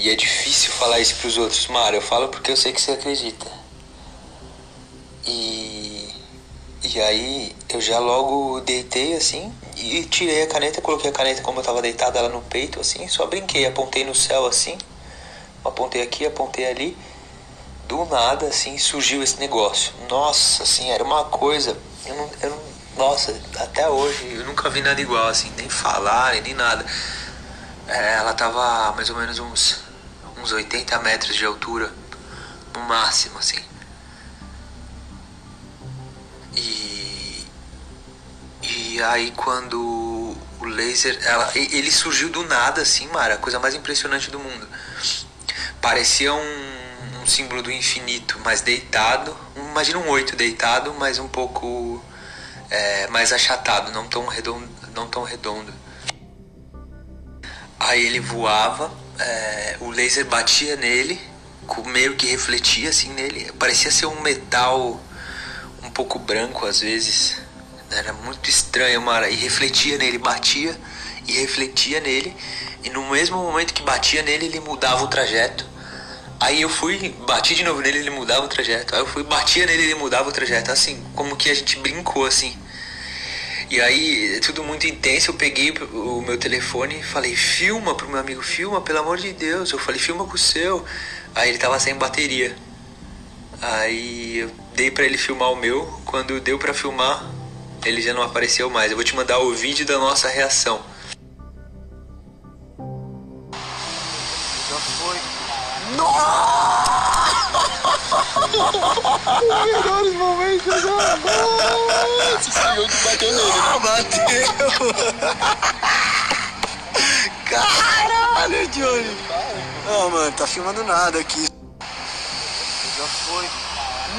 E é difícil falar isso pros outros, Mara. Eu falo porque eu sei que você acredita. E. E aí eu já logo deitei assim e tirei a caneta, coloquei a caneta como eu tava deitado ela no peito, assim, só brinquei, apontei no céu assim, apontei aqui, apontei ali. Do nada, assim, surgiu esse negócio. Nossa, assim, era uma coisa. Eu não, eu não, nossa, até hoje eu nunca vi nada igual, assim, nem falar, nem nada. É, ela tava mais ou menos uns uns 80 metros de altura, no máximo, assim. E, e aí quando o laser, ela, ele surgiu do nada, assim, Mara, a coisa mais impressionante do mundo. Parecia um, um símbolo do infinito, mas deitado, imagina um oito deitado, mas um pouco é, mais achatado, não tão redondo, não tão redondo. Aí ele voava é, o laser batia nele, meio que refletia assim nele. Parecia ser um metal um pouco branco às vezes. Era muito estranho, Mara. E refletia nele, batia e refletia nele. E no mesmo momento que batia nele, ele mudava o trajeto. Aí eu fui, bati de novo nele, ele mudava o trajeto. Aí eu fui, batia nele, ele mudava o trajeto. Assim, como que a gente brincou assim. E aí, tudo muito intenso, eu peguei o meu telefone e falei, filma pro meu amigo, filma, pelo amor de Deus. Eu falei, filma com o seu. Aí ele tava sem bateria. Aí eu dei para ele filmar o meu. Quando deu para filmar, ele já não apareceu mais. Eu vou te mandar o vídeo da nossa reação. Já foi. Nossa! Os melhores momentos! Esse onde bateu nele, né? Bateu! Caralho, Johnny! Não, mano, tá filmando nada aqui. Já foi.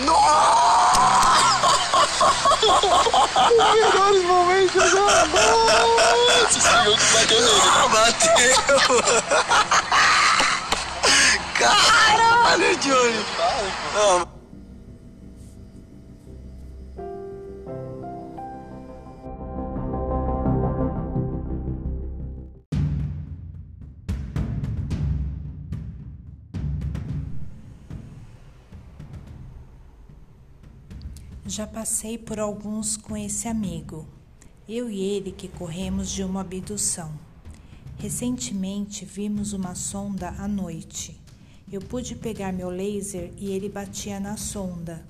Nossa! Os melhores momentos da noite! Esse onde bateu nele, né? Bateu! Caralho, Johnny! Não. Já passei por alguns com esse amigo. Eu e ele que corremos de uma abdução. Recentemente vimos uma sonda à noite. Eu pude pegar meu laser e ele batia na sonda.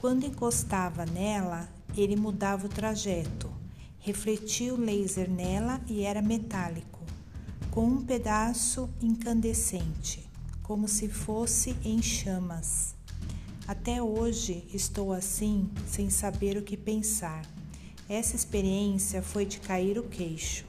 Quando encostava nela, ele mudava o trajeto. Refletia o laser nela e era metálico, com um pedaço incandescente, como se fosse em chamas. Até hoje estou assim, sem saber o que pensar. Essa experiência foi de cair o queixo.